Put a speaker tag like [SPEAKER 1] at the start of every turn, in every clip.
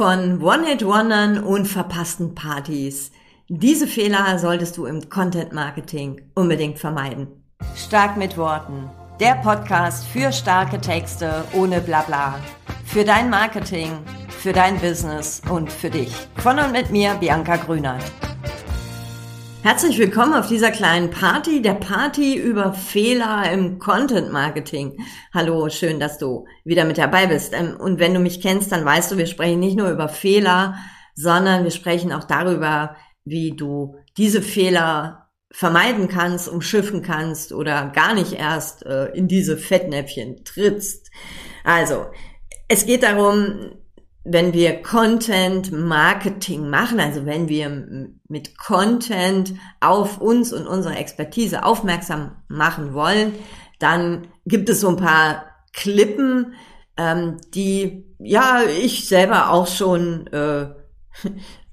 [SPEAKER 1] von One-Hit-Wondern und verpassten Partys. Diese Fehler solltest du im Content Marketing unbedingt vermeiden. Stark mit Worten. Der Podcast für starke Texte ohne Blabla. Für dein Marketing, für dein Business und für dich. Von und mit mir, Bianca Grünert. Herzlich willkommen auf dieser kleinen Party, der Party über Fehler im Content Marketing. Hallo, schön, dass du wieder mit dabei bist. Ähm, und wenn du mich kennst, dann weißt du, wir sprechen nicht nur über Fehler, sondern wir sprechen auch darüber, wie du diese Fehler vermeiden kannst, umschiffen kannst oder gar nicht erst äh, in diese Fettnäpfchen trittst. Also, es geht darum, wenn wir Content Marketing machen, also wenn wir mit Content auf uns und unsere Expertise aufmerksam machen wollen, dann gibt es so ein paar Klippen, ähm, die ja ich selber auch schon, äh,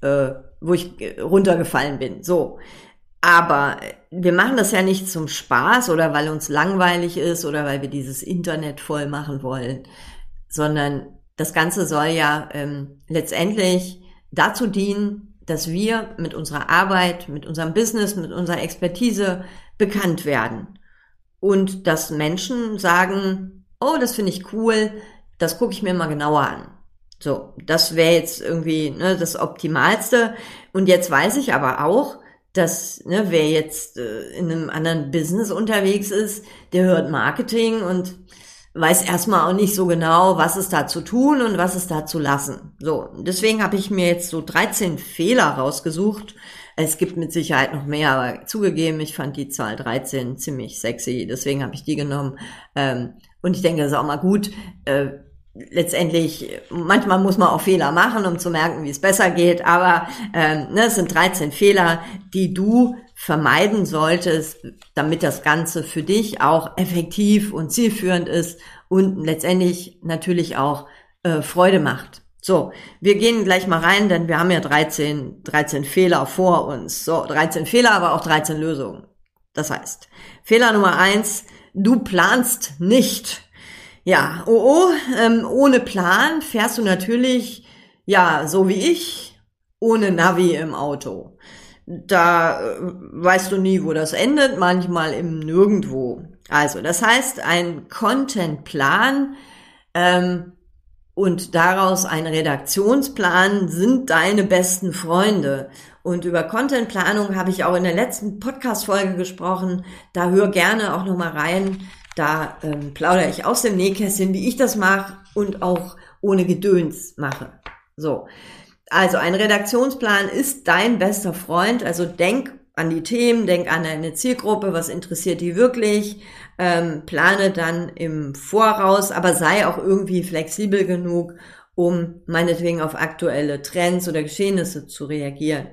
[SPEAKER 1] äh, wo ich runtergefallen bin. So, aber wir machen das ja nicht zum Spaß oder weil uns langweilig ist oder weil wir dieses Internet voll machen wollen, sondern das Ganze soll ja ähm, letztendlich dazu dienen, dass wir mit unserer Arbeit, mit unserem Business, mit unserer Expertise bekannt werden. Und dass Menschen sagen, oh, das finde ich cool, das gucke ich mir mal genauer an. So, das wäre jetzt irgendwie ne, das Optimalste. Und jetzt weiß ich aber auch, dass ne, wer jetzt äh, in einem anderen Business unterwegs ist, der hört Marketing und weiß erstmal auch nicht so genau, was ist da zu tun und was ist da zu lassen. So, deswegen habe ich mir jetzt so 13 Fehler rausgesucht. Es gibt mit Sicherheit noch mehr, aber zugegeben, ich fand die Zahl 13 ziemlich sexy, deswegen habe ich die genommen. Ähm, und ich denke, das ist auch mal gut. Äh, letztendlich, manchmal muss man auch Fehler machen, um zu merken, wie es besser geht, aber ähm, ne, es sind 13 Fehler, die du vermeiden solltest, damit das Ganze für dich auch effektiv und zielführend ist und letztendlich natürlich auch äh, Freude macht. So, wir gehen gleich mal rein, denn wir haben ja 13, 13 Fehler vor uns. So, 13 Fehler, aber auch 13 Lösungen. Das heißt, Fehler Nummer eins, du planst nicht. Ja, oh, oh ähm, ohne Plan fährst du natürlich, ja, so wie ich, ohne Navi im Auto da äh, weißt du nie, wo das endet, manchmal im Nirgendwo. Also, das heißt, ein Contentplan ähm, und daraus ein Redaktionsplan sind deine besten Freunde. Und über Contentplanung habe ich auch in der letzten Podcast-Folge gesprochen. Da hör gerne auch nochmal rein. Da ähm, plaudere ich aus dem Nähkästchen, wie ich das mache und auch ohne Gedöns mache. So. Also ein Redaktionsplan ist dein bester Freund. Also denk an die Themen, denk an deine Zielgruppe, was interessiert die wirklich, ähm, plane dann im Voraus, aber sei auch irgendwie flexibel genug, um meinetwegen auf aktuelle Trends oder Geschehnisse zu reagieren.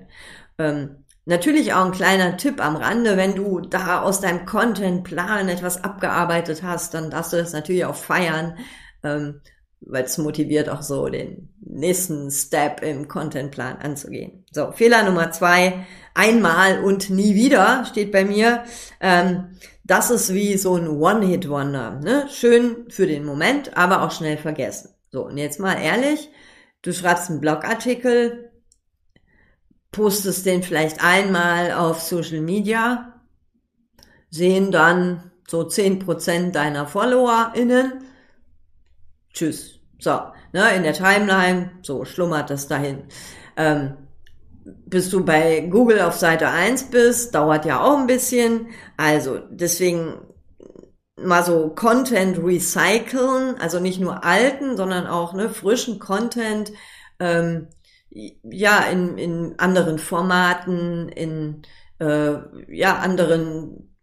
[SPEAKER 1] Ähm, Natürlich auch ein kleiner Tipp am Rande, wenn du da aus deinem Contentplan etwas abgearbeitet hast, dann darfst du das natürlich auch feiern. Ähm, weil es motiviert auch so den nächsten Step im Contentplan anzugehen. So, Fehler Nummer zwei, einmal und nie wieder steht bei mir. Ähm, das ist wie so ein One-Hit-Wonder. Ne? Schön für den Moment, aber auch schnell vergessen. So, und jetzt mal ehrlich, du schreibst einen Blogartikel, postest den vielleicht einmal auf Social Media, sehen dann so zehn Prozent deiner FollowerInnen. Tschüss, so, ne, in der Timeline, so schlummert das dahin. Ähm, bis du bei Google auf Seite 1 bist, dauert ja auch ein bisschen. Also deswegen mal so Content recyceln, also nicht nur alten, sondern auch ne, frischen Content, ähm, ja, in, in anderen Formaten, in äh, ja, anderen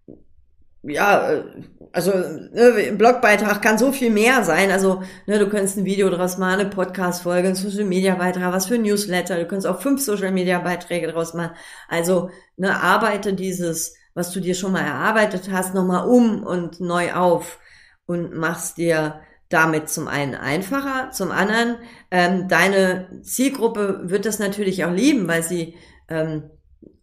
[SPEAKER 1] ja, äh, also ne, ein Blogbeitrag kann so viel mehr sein. Also ne, du könntest ein Video draus machen, eine Podcast-Folge, ein Social-Media-Beitrag, was für ein Newsletter. Du könntest auch fünf Social-Media-Beiträge draus machen. Also ne, arbeite dieses, was du dir schon mal erarbeitet hast, nochmal um und neu auf und machst dir damit zum einen einfacher, zum anderen ähm, deine Zielgruppe wird das natürlich auch lieben, weil sie ähm,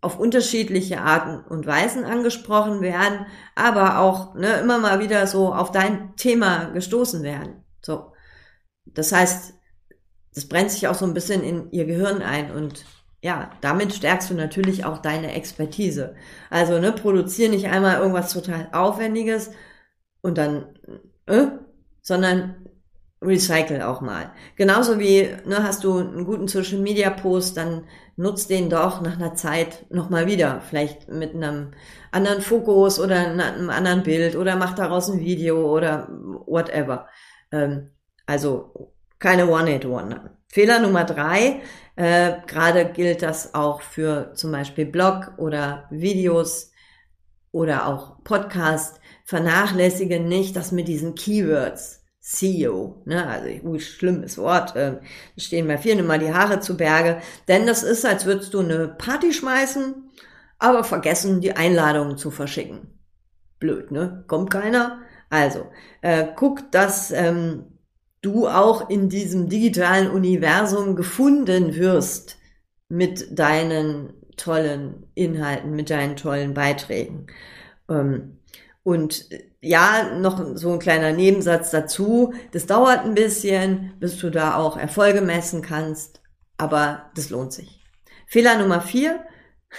[SPEAKER 1] auf unterschiedliche Arten und Weisen angesprochen werden, aber auch ne, immer mal wieder so auf dein Thema gestoßen werden. So, das heißt, das brennt sich auch so ein bisschen in ihr Gehirn ein und ja, damit stärkst du natürlich auch deine Expertise. Also, ne, produziere nicht einmal irgendwas total Aufwendiges und dann, äh, sondern recycle auch mal. Genauso wie, ne, hast du einen guten Social Media Post, dann nutz den doch nach einer Zeit nochmal wieder. Vielleicht mit einem anderen Fokus oder einem anderen Bild oder mach daraus ein Video oder whatever. Ähm, also keine One-Hit-Wonder. Fehler Nummer drei, äh, gerade gilt das auch für zum Beispiel Blog oder Videos oder auch Podcast. Vernachlässige nicht das mit diesen Keywords. CEO, ne, also uh, schlimmes Wort, äh, stehen bei vielen immer die Haare zu Berge, denn das ist, als würdest du eine Party schmeißen, aber vergessen, die Einladungen zu verschicken. Blöd, ne? Kommt keiner. Also, äh, guck, dass ähm, du auch in diesem digitalen Universum gefunden wirst mit deinen tollen Inhalten, mit deinen tollen Beiträgen. Ähm, und ja, noch so ein kleiner Nebensatz dazu. Das dauert ein bisschen, bis du da auch Erfolge messen kannst, aber das lohnt sich. Fehler Nummer vier.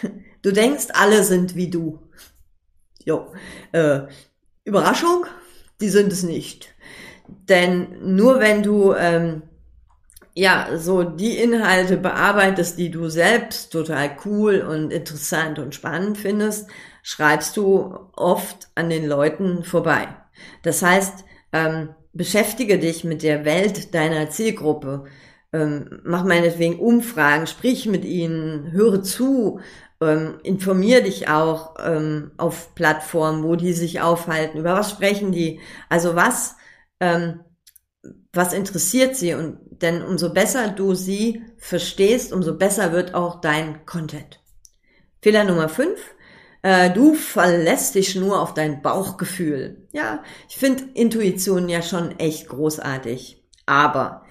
[SPEAKER 1] Du denkst, alle sind wie du. Jo. Äh, Überraschung, die sind es nicht. Denn nur wenn du ähm, ja so die Inhalte bearbeitest, die du selbst total cool und interessant und spannend findest, schreibst du oft an den Leuten vorbei. Das heißt, ähm, beschäftige dich mit der Welt deiner Zielgruppe. Ähm, mach meinetwegen Umfragen, sprich mit ihnen, höre zu, ähm, informier dich auch ähm, auf Plattformen, wo die sich aufhalten, über was sprechen die, also was ähm, was interessiert sie und denn umso besser du sie verstehst, umso besser wird auch dein Content. Fehler Nummer fünf: äh, du verlässt dich nur auf dein Bauchgefühl. Ja, ich finde Intuition ja schon echt großartig, aber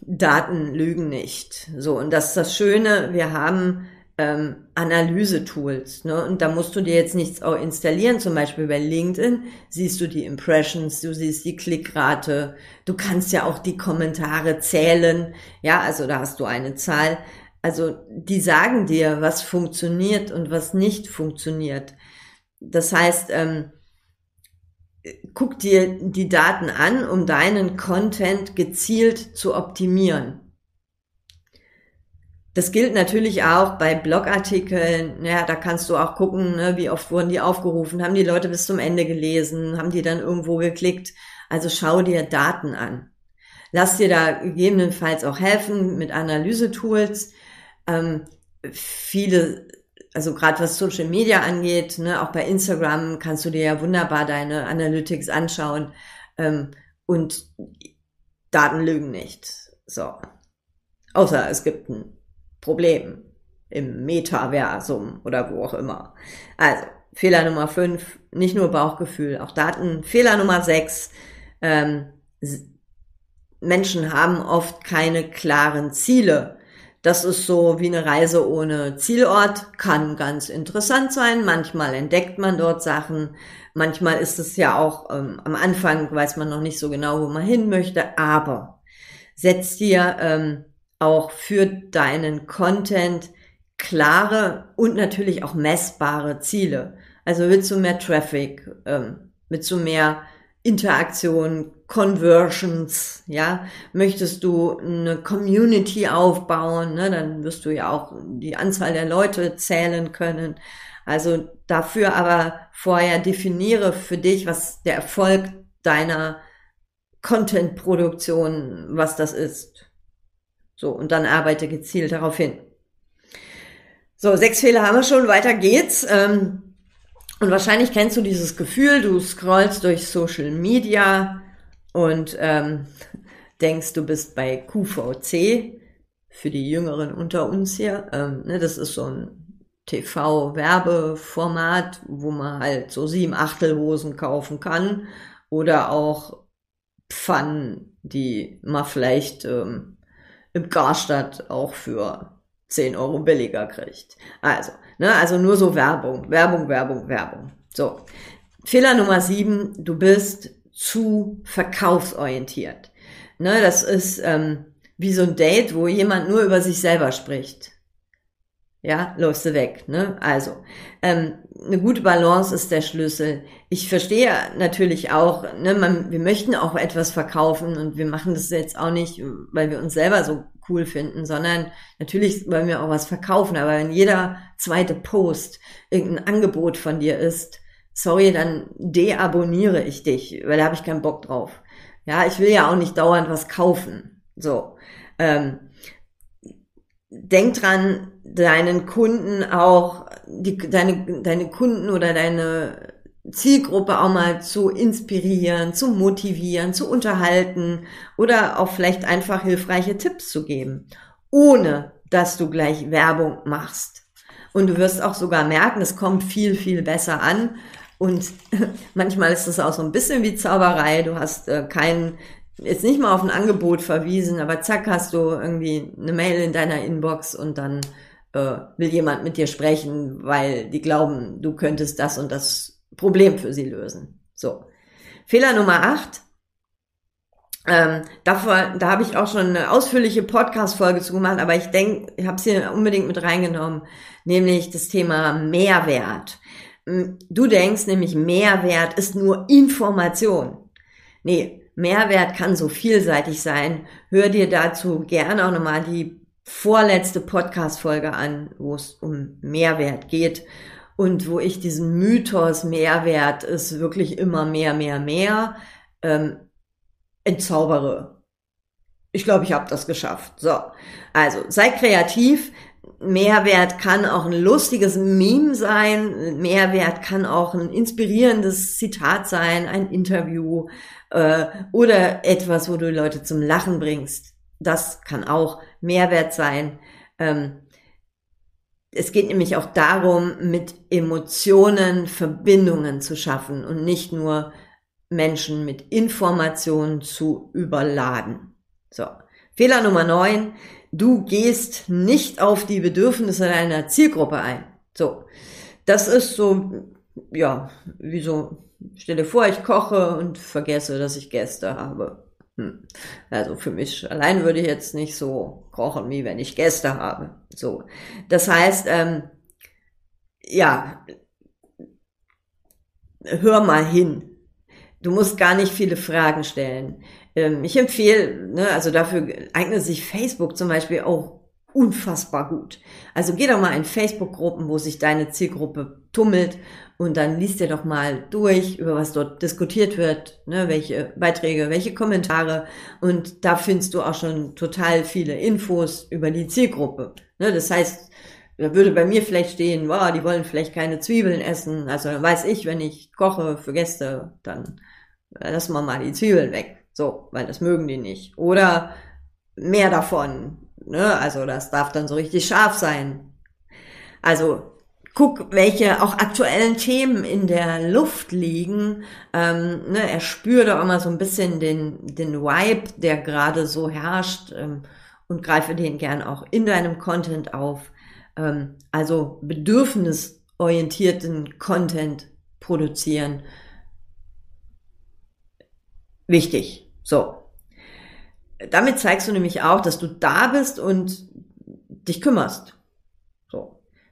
[SPEAKER 1] Daten lügen nicht. So und das ist das Schöne. Wir haben ähm, Analyse-Tools. Ne? Und da musst du dir jetzt nichts auch installieren. Zum Beispiel bei LinkedIn siehst du die Impressions, du siehst die Klickrate, du kannst ja auch die Kommentare zählen. Ja, also da hast du eine Zahl. Also die sagen dir, was funktioniert und was nicht funktioniert. Das heißt, ähm, guck dir die Daten an, um deinen Content gezielt zu optimieren. Das gilt natürlich auch bei Blogartikeln. Ja, da kannst du auch gucken, ne, wie oft wurden die aufgerufen, haben die Leute bis zum Ende gelesen, haben die dann irgendwo geklickt. Also schau dir Daten an. Lass dir da gegebenenfalls auch helfen mit Analysetools. Ähm, viele, also gerade was Social Media angeht, ne, auch bei Instagram kannst du dir ja wunderbar deine Analytics anschauen. Ähm, und Daten lügen nicht. So. Außer es gibt ein Problem im Metaversum oder wo auch immer. Also, Fehler Nummer 5, nicht nur Bauchgefühl, auch Daten. Fehler Nummer 6, ähm, Menschen haben oft keine klaren Ziele. Das ist so wie eine Reise ohne Zielort, kann ganz interessant sein. Manchmal entdeckt man dort Sachen. Manchmal ist es ja auch ähm, am Anfang, weiß man noch nicht so genau, wo man hin möchte. Aber setz dir ähm, auch für deinen Content klare und natürlich auch messbare Ziele. Also willst du mehr Traffic, ähm, willst du mehr Interaktion, Conversions, ja, möchtest du eine Community aufbauen, ne, dann wirst du ja auch die Anzahl der Leute zählen können. Also dafür aber vorher definiere für dich, was der Erfolg deiner Content-Produktion, was das ist. So, und dann arbeite gezielt darauf hin. So, sechs Fehler haben wir schon, weiter geht's. Ähm, und wahrscheinlich kennst du dieses Gefühl, du scrollst durch Social Media und ähm, denkst, du bist bei QVC, für die Jüngeren unter uns hier. Ähm, ne, das ist so ein TV-Werbeformat, wo man halt so sieben Achtelhosen kaufen kann oder auch Pfannen, die man vielleicht ähm, im Garstadt auch für 10 Euro billiger kriegt. Also, ne, also nur so Werbung, Werbung, Werbung, Werbung. So. Fehler Nummer 7, du bist zu verkaufsorientiert. Ne, das ist ähm, wie so ein Date, wo jemand nur über sich selber spricht. Ja, läufst du weg, ne? Also, ähm, eine gute Balance ist der Schlüssel. Ich verstehe natürlich auch, ne, man, wir möchten auch etwas verkaufen und wir machen das jetzt auch nicht, weil wir uns selber so cool finden, sondern natürlich wollen wir auch was verkaufen. Aber wenn jeder zweite Post irgendein Angebot von dir ist, sorry, dann deabonniere ich dich, weil da habe ich keinen Bock drauf. Ja, ich will ja auch nicht dauernd was kaufen. So. Ähm, denk dran, deinen Kunden auch, die, deine, deine Kunden oder deine Zielgruppe auch mal zu inspirieren, zu motivieren, zu unterhalten oder auch vielleicht einfach hilfreiche Tipps zu geben, ohne dass du gleich Werbung machst. Und du wirst auch sogar merken, es kommt viel, viel besser an. Und manchmal ist es auch so ein bisschen wie Zauberei. Du hast äh, keinen, jetzt nicht mal auf ein Angebot verwiesen, aber zack, hast du irgendwie eine Mail in deiner Inbox und dann äh, will jemand mit dir sprechen, weil die glauben, du könntest das und das Problem für sie lösen. So. Fehler Nummer acht. Ähm, davor, da habe ich auch schon eine ausführliche Podcast-Folge zu gemacht, aber ich denke, ich habe es hier unbedingt mit reingenommen, nämlich das Thema Mehrwert. Hm, du denkst nämlich, Mehrwert ist nur Information. Nee, Mehrwert kann so vielseitig sein. Hör dir dazu gerne auch nochmal die vorletzte Podcast-Folge an, wo es um Mehrwert geht und wo ich diesen Mythos Mehrwert ist wirklich immer mehr, mehr, mehr ähm, entzaubere. Ich glaube, ich habe das geschafft. So, also sei kreativ. Mehrwert kann auch ein lustiges Meme sein. Mehrwert kann auch ein inspirierendes Zitat sein, ein Interview äh, oder etwas, wo du Leute zum Lachen bringst. Das kann auch Mehrwert sein. Ähm, es geht nämlich auch darum, mit Emotionen Verbindungen zu schaffen und nicht nur Menschen mit Informationen zu überladen. So. Fehler Nummer neun. Du gehst nicht auf die Bedürfnisse deiner Zielgruppe ein. So. Das ist so, ja, wie so, stell dir vor, ich koche und vergesse, dass ich Gäste habe. Hm. Also für mich allein würde ich jetzt nicht so kochen, wie wenn ich Gäste habe. So. Das heißt, ähm, ja, hör mal hin. Du musst gar nicht viele Fragen stellen. Ähm, ich empfehle, ne, also dafür eignet sich Facebook zum Beispiel auch unfassbar gut. Also geh doch mal in Facebook-Gruppen, wo sich deine Zielgruppe tummelt und dann liest dir doch mal durch, über was dort diskutiert wird, ne, welche Beiträge, welche Kommentare und da findest du auch schon total viele Infos über die Zielgruppe. Ne, das heißt, da würde bei mir vielleicht stehen, wow, die wollen vielleicht keine Zwiebeln essen. Also weiß ich, wenn ich koche für Gäste, dann lassen wir mal die Zwiebeln weg. So, weil das mögen die nicht. Oder mehr davon. Ne? Also das darf dann so richtig scharf sein. Also guck, welche auch aktuellen Themen in der Luft liegen. Ähm, ne, er spürt auch immer so ein bisschen den, den Vibe, der gerade so herrscht ähm, und greife den gern auch in deinem Content auf. Ähm, also bedürfnisorientierten Content produzieren. Wichtig. So. Damit zeigst du nämlich auch, dass du da bist und dich kümmerst.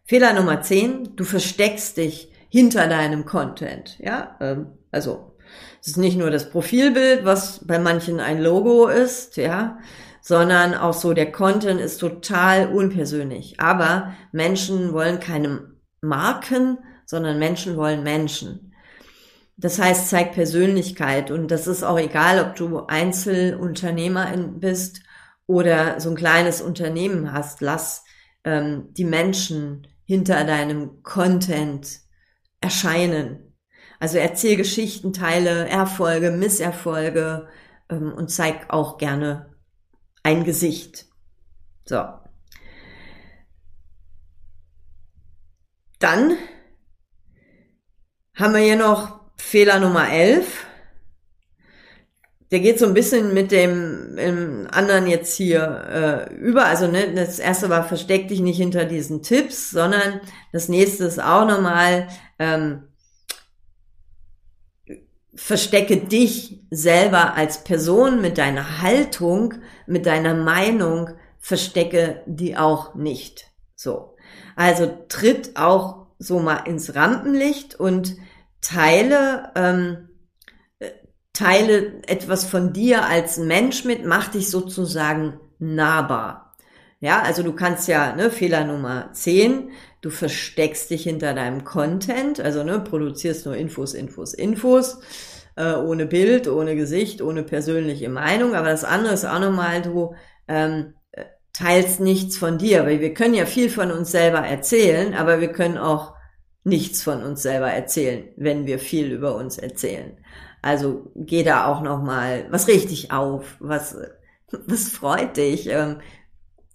[SPEAKER 1] Fehler Nummer 10, du versteckst dich hinter deinem Content. Ja, ähm, also es ist nicht nur das Profilbild, was bei manchen ein Logo ist, ja, sondern auch so der Content ist total unpersönlich. Aber Menschen wollen keine Marken, sondern Menschen wollen Menschen. Das heißt, zeig Persönlichkeit und das ist auch egal, ob du Einzelunternehmerin bist oder so ein kleines Unternehmen hast. Lass ähm, die Menschen hinter deinem Content erscheinen. Also erzähl Geschichten, teile Erfolge, Misserfolge ähm, und zeig auch gerne ein Gesicht. So. Dann haben wir hier noch Fehler Nummer 11 der geht so ein bisschen mit dem, dem anderen jetzt hier äh, über. Also ne, das erste war, versteck dich nicht hinter diesen Tipps, sondern das nächste ist auch nochmal, ähm, verstecke dich selber als Person mit deiner Haltung, mit deiner Meinung, verstecke die auch nicht. So. Also tritt auch so mal ins Rampenlicht und teile, ähm, teile etwas von dir als Mensch mit, mach dich sozusagen nahbar. Ja, also du kannst ja, ne, Fehler Nummer 10, du versteckst dich hinter deinem Content, also ne, produzierst nur Infos, Infos, Infos, äh, ohne Bild, ohne Gesicht, ohne persönliche Meinung. Aber das andere ist auch nochmal, du ähm, teilst nichts von dir, weil wir können ja viel von uns selber erzählen, aber wir können auch nichts von uns selber erzählen, wenn wir viel über uns erzählen. Also geh da auch noch mal was richtig auf, was was freut dich. Ähm,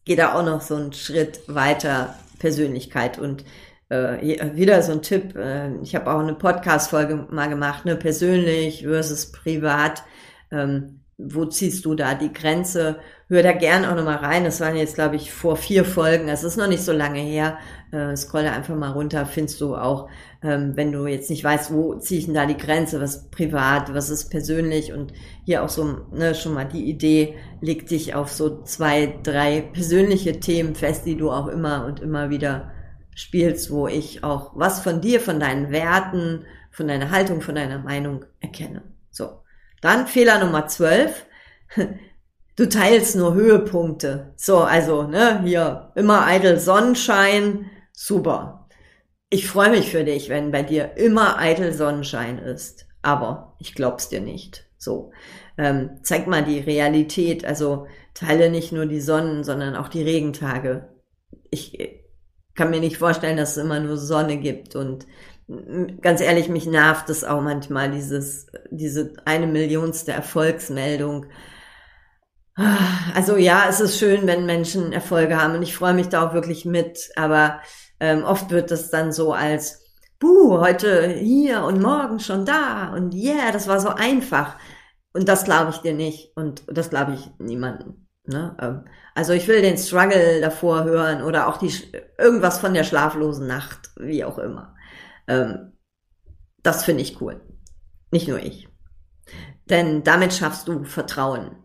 [SPEAKER 1] geh da auch noch so einen Schritt weiter Persönlichkeit und äh, wieder so ein Tipp. Äh, ich habe auch eine Podcast-Folge mal gemacht, ne, persönlich versus privat. Ähm, wo ziehst du da die Grenze? Hör da gern auch nochmal rein. Das waren jetzt, glaube ich, vor vier Folgen. Es ist noch nicht so lange her. Äh, scroll da einfach mal runter, findest du auch, ähm, wenn du jetzt nicht weißt, wo ziehe ich denn da die Grenze, was privat, was ist persönlich und hier auch so ne, schon mal die Idee, leg dich auf so zwei, drei persönliche Themen fest, die du auch immer und immer wieder spielst, wo ich auch was von dir, von deinen Werten, von deiner Haltung, von deiner Meinung erkenne. So. Dann Fehler Nummer 12. Du teilst nur Höhepunkte. So, also, ne, hier, immer eitel Sonnenschein. Super. Ich freue mich für dich, wenn bei dir immer eitel Sonnenschein ist. Aber ich glaub's dir nicht. So. Ähm, zeig mal die Realität. Also teile nicht nur die Sonnen, sondern auch die Regentage. Ich kann mir nicht vorstellen, dass es immer nur Sonne gibt und ganz ehrlich, mich nervt es auch manchmal, dieses, diese eine Millionste Erfolgsmeldung. Also ja, es ist schön, wenn Menschen Erfolge haben und ich freue mich da auch wirklich mit, aber ähm, oft wird das dann so als, buh, heute hier und morgen schon da und yeah, das war so einfach. Und das glaube ich dir nicht und das glaube ich niemanden. Ne? Ähm, also ich will den Struggle davor hören oder auch die irgendwas von der schlaflosen Nacht, wie auch immer. Ähm, das finde ich cool. Nicht nur ich. Denn damit schaffst du Vertrauen,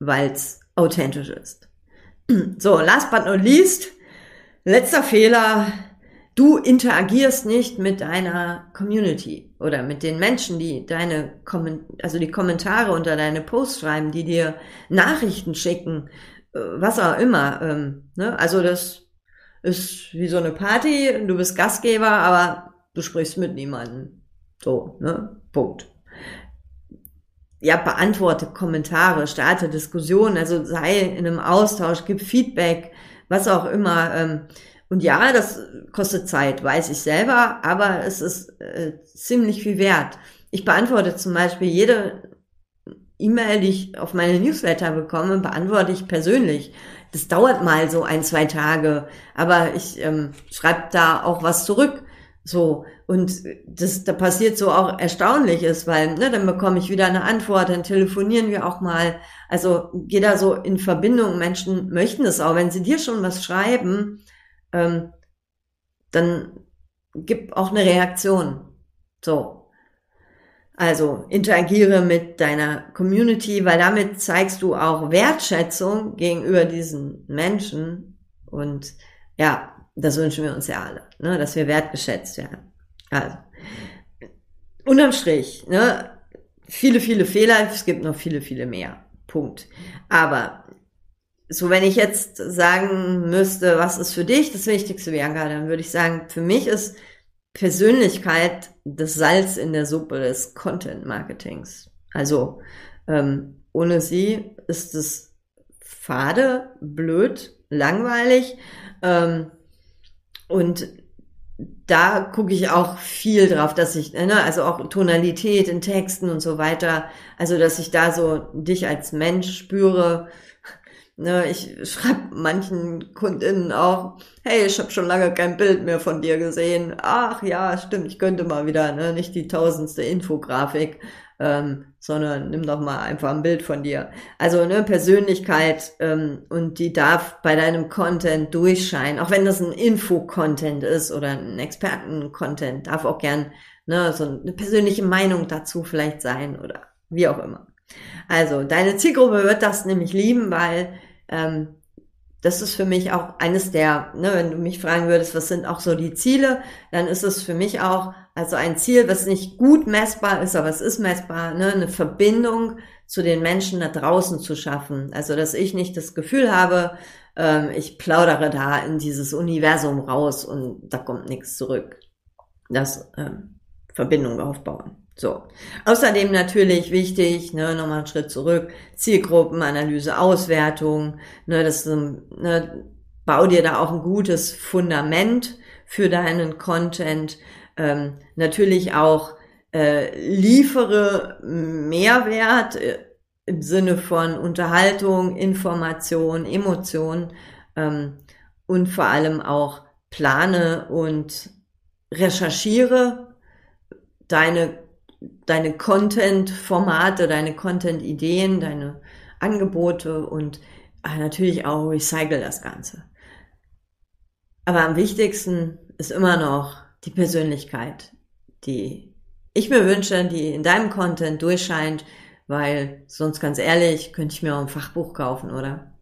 [SPEAKER 1] weil es authentisch ist. So, last but not least, letzter Fehler, du interagierst nicht mit deiner Community oder mit den Menschen, die deine, also die Kommentare unter deine Posts schreiben, die dir Nachrichten schicken, äh, was auch immer. Ähm, ne? Also das ist wie so eine Party, du bist Gastgeber, aber du sprichst mit niemandem. So, ne? Punkt. Ja, beantworte Kommentare, starte Diskussionen, also sei in einem Austausch, gib Feedback, was auch immer. Ähm, und ja, das kostet Zeit, weiß ich selber, aber es ist äh, ziemlich viel wert. Ich beantworte zum Beispiel jede E-Mail, die ich auf meine Newsletter bekomme, beantworte ich persönlich. Das dauert mal so ein, zwei Tage, aber ich ähm, schreibe da auch was zurück. So, und das, da passiert so auch Erstaunliches, weil ne, dann bekomme ich wieder eine Antwort, dann telefonieren wir auch mal. Also geh da so in Verbindung. Menschen möchten es auch. Wenn sie dir schon was schreiben, ähm, dann gib auch eine Reaktion. So, also interagiere mit deiner Community, weil damit zeigst du auch Wertschätzung gegenüber diesen Menschen. Und ja, das wünschen wir uns ja alle, ne, dass wir wertgeschätzt werden. Also, unterm Strich, ne, viele, viele Fehler, es gibt noch viele, viele mehr. Punkt. Aber so, wenn ich jetzt sagen müsste, was ist für dich das Wichtigste, Bianca, dann würde ich sagen, für mich ist Persönlichkeit das Salz in der Suppe des Content Marketings. Also ähm, ohne sie ist es fade, blöd, langweilig. Ähm, und da gucke ich auch viel drauf, dass ich, ne, also auch Tonalität in Texten und so weiter, also dass ich da so dich als Mensch spüre, Ne, ich schreibe manchen Kundinnen auch, hey, ich habe schon lange kein Bild mehr von dir gesehen. Ach ja, stimmt, ich könnte mal wieder, ne, nicht die tausendste Infografik, ähm, sondern nimm doch mal einfach ein Bild von dir. Also ne, Persönlichkeit ähm, und die darf bei deinem Content durchscheinen, auch wenn das ein Info-Content ist oder ein Experten-Content, darf auch gern ne, so eine persönliche Meinung dazu vielleicht sein oder wie auch immer. Also, deine Zielgruppe wird das nämlich lieben, weil ähm, das ist für mich auch eines der, ne, wenn du mich fragen würdest, was sind auch so die Ziele, dann ist es für mich auch also ein Ziel, was nicht gut messbar ist, aber es ist messbar, ne, eine Verbindung zu den Menschen da draußen zu schaffen. Also dass ich nicht das Gefühl habe, ähm, ich plaudere da in dieses Universum raus und da kommt nichts zurück. Das ähm, Verbindung aufbauen. So. Außerdem natürlich wichtig, ne, nochmal einen Schritt zurück, Zielgruppenanalyse, Auswertung, ne, das, ne, bau dir da auch ein gutes Fundament für deinen Content. Ähm, natürlich auch äh, liefere Mehrwert äh, im Sinne von Unterhaltung, Information, Emotion ähm, und vor allem auch plane und recherchiere deine deine Content-Formate, deine Content-Ideen, deine Angebote und ah, natürlich auch recycle das Ganze. Aber am wichtigsten ist immer noch die Persönlichkeit, die ich mir wünsche, die in deinem Content durchscheint, weil sonst ganz ehrlich, könnte ich mir auch ein Fachbuch kaufen, oder?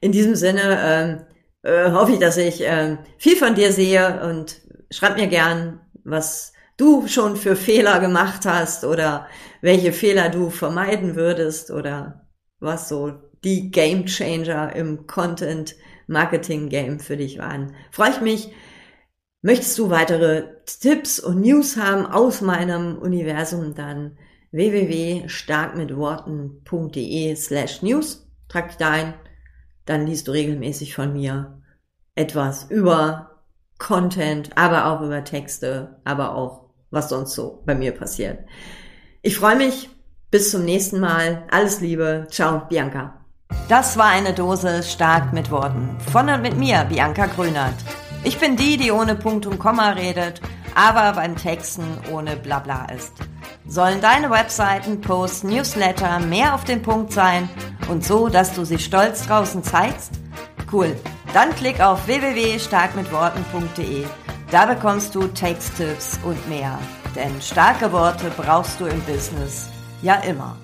[SPEAKER 1] In diesem Sinne ähm, äh, hoffe ich, dass ich äh, viel von dir sehe und schreib mir gern, was du schon für Fehler gemacht hast oder welche Fehler du vermeiden würdest oder was so die Game Changer im Content Marketing Game für dich waren. Freue ich mich. Möchtest du weitere Tipps und News haben aus meinem Universum, dann www.starkmitworten.de slash news. Trag dich da ein, dann liest du regelmäßig von mir etwas über Content, aber auch über Texte, aber auch was sonst so bei mir passiert. Ich freue mich. Bis zum nächsten Mal. Alles Liebe. Ciao, Bianca.
[SPEAKER 2] Das war eine Dose stark mit Worten. Von und mit mir, Bianca Grünert. Ich bin die, die ohne Punkt und Komma redet, aber beim Texten ohne Blabla ist. Sollen deine Webseiten, Posts, Newsletter mehr auf den Punkt sein und so, dass du sie stolz draußen zeigst? Cool. Dann klick auf www.starkmitworten.de da bekommst du Texttipps und mehr. Denn starke Worte brauchst du im Business ja immer.